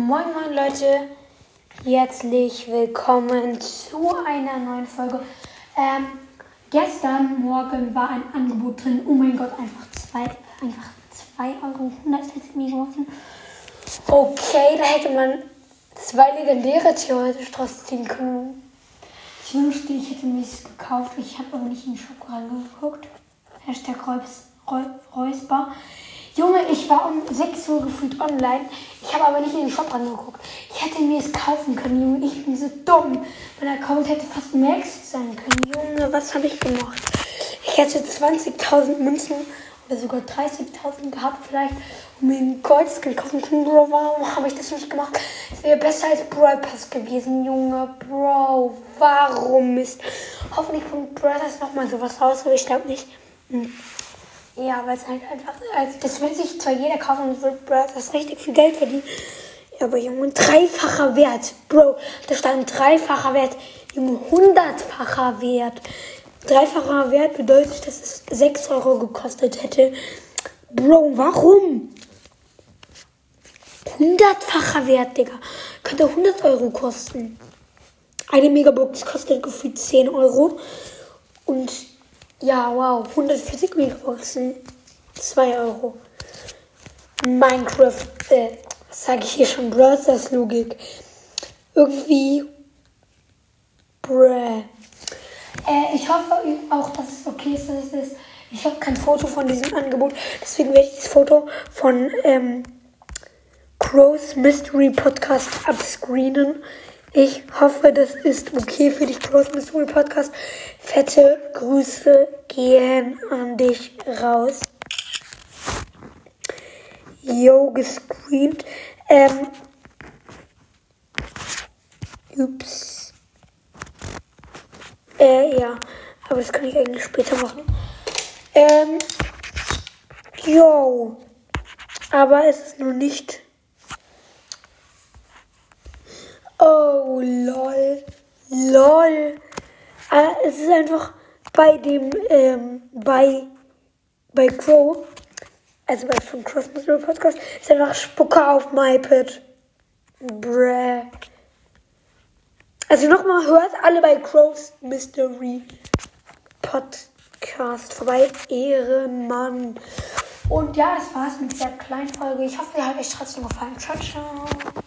Moin moin Leute, herzlich willkommen zu einer neuen Folge. Ähm, gestern Morgen war ein Angebot drin, oh mein Gott, einfach zwei, einfach 2 Euro 160 Minuten. Okay, da hätte man zwei legendäre theoretisch draus ziehen können. Ich wünschte, ich hätte es gekauft, ich habe aber nicht in den Shop reingeguckt. Hashtag Reus, Räusper. Junge, ich war um 6 Uhr gefühlt online. Ich habe aber nicht in den Shop angeguckt. Ich hätte mir es kaufen können, Junge. Ich bin so dumm. Mein Account hätte fast Max sein können. Junge, was habe ich gemacht? Ich hätte 20.000 Münzen oder sogar 30.000 gehabt vielleicht, um mir einen Goldskin kaufen können. Bro, warum habe ich das nicht gemacht? Es wäre besser als Brawl Pass gewesen, Junge. Bro, warum Mist? Hoffentlich kommt Brawl Pass nochmal sowas raus, aber ich glaube nicht. Ja, weil es halt einfach, also das will sich zwar jeder kaufen und wird das richtig viel Geld verdienen. Ja, aber Junge, dreifacher Wert. Bro, da stand dreifacher Wert. Junge, hundertfacher Wert. Dreifacher Wert bedeutet, dass es 6 Euro gekostet hätte. Bro, warum? Hundertfacher Wert, Digga. Könnte 100 Euro kosten. Eine Megabox kostet gefühlt 10 Euro. Und ja, wow. 140 Megaboxen. 2 Euro. Minecraft, äh, was sage ich hier schon? Brothers Logik. Irgendwie. Bruh. Äh, ich hoffe auch, dass es okay ist, dass es ist. Ich habe kein Foto von diesem Angebot, deswegen werde ich das Foto von ähm, Crow's Mystery Podcast abscreenen. Ich hoffe, das ist okay für dich, Cross Mystery Podcast. Fette Grüße gehen an dich raus. Yo, gescreamt. Ähm. Ups. Äh, ja. Aber das kann ich eigentlich später machen. Ähm. Yo. Aber es ist nur nicht Ah, es ist einfach bei dem, ähm, bei, bei Crow, also bei von Cross Mystery Podcast, ist einfach Spucker auf MyPad. Bräh. Also nochmal, hört alle bei Crows Mystery Podcast vorbei. Ehrenmann. Und ja, das war's mit dieser kleinen Folge. Ich hoffe, ihr hat euch trotzdem gefallen. Ciao, ciao.